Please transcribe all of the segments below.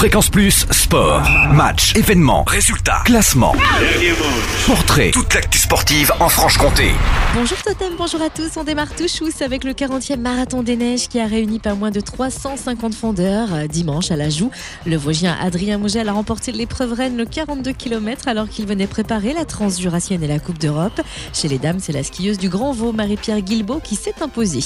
Fréquence Plus, sport, match, événements, résultats, classement, portrait, toute l'actu sportive en Franche-Comté. Bonjour Totem, bonjour à tous. On démarre tout chousse avec le 40e marathon des neiges qui a réuni pas moins de 350 fondeurs euh, dimanche à la Joue. Le Vosgien Adrien Mogel a remporté l'épreuve reine le 42 km alors qu'il venait préparer la Transjurassienne et la Coupe d'Europe. Chez les dames, c'est la skieuse du Grand Vaud, Marie-Pierre Guilbeault, qui s'est imposée.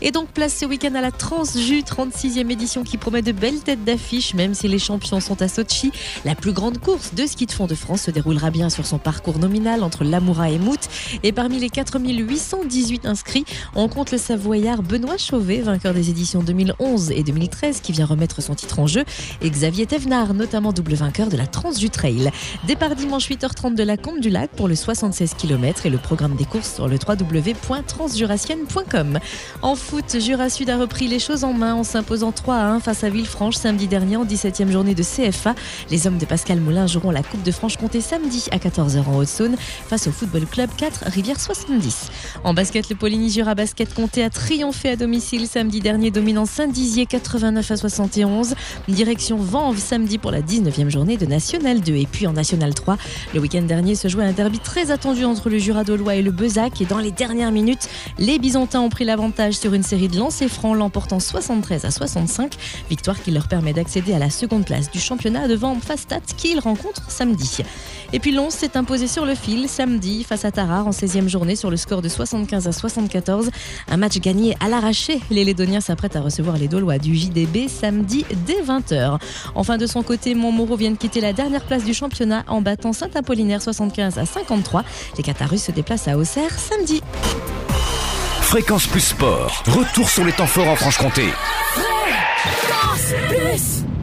Et donc place ce week-end à la Transju 36e édition qui promet de belles têtes d'affiche, même si les champions sont à Sochi. La plus grande course de ski de fond de France se déroulera bien sur son parcours nominal entre Lamoura et Mout. Et parmi les 4818 inscrits, on compte le Savoyard Benoît Chauvet, vainqueur des éditions 2011 et 2013, qui vient remettre son titre en jeu, et Xavier Thévenard, notamment double vainqueur de la Transju Trail. Départ dimanche 8h30 de la Combe du Lac pour le 76 km et le programme des courses sur le www.transjurassienne.com. En foot, Jura Sud a repris les choses en main en s'imposant 3 à 1 face à Villefranche samedi dernier en 17e journée de CFA. Les hommes de Pascal Moulin joueront la Coupe de Franche-Comté samedi à 14h en Haute-Saône face au Football Club 4 Rivière 70. En basket, le Poligny Jura Basket Comté a triomphé à domicile samedi dernier, dominant Saint-Dizier 89 à 71. Direction Vanves samedi pour la 19e journée de National 2. Et puis en National 3, le week-end dernier se jouait un derby très attendu entre le Jura Dolois et le Bezac. Et dans les dernières minutes, les Bisontins ont pris l'avantage sur une série de lancers francs, l'emportant 73 à 65. Victoire qui leur permet d'accéder à la seconde place du championnat devant Fastat qu'ils rencontrent samedi. Et puis Lons s'est imposé sur le fil samedi face à Tarare en 16e journée sur le score de 75 à 74. Un match gagné à l'arraché. Les Lédoniens s'apprêtent à recevoir les Dolois du JDB samedi dès 20h. Enfin de son côté, Montmoreau vient de quitter la dernière place du championnat en battant Saint-Apollinaire 75 à 53. Les Qatarus se déplacent à Auxerre samedi. Fréquence Plus Sport, retour sur les temps forts en Franche-Comté.